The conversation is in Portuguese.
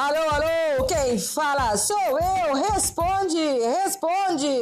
Alô, alô, quem fala sou eu. Responde, responde.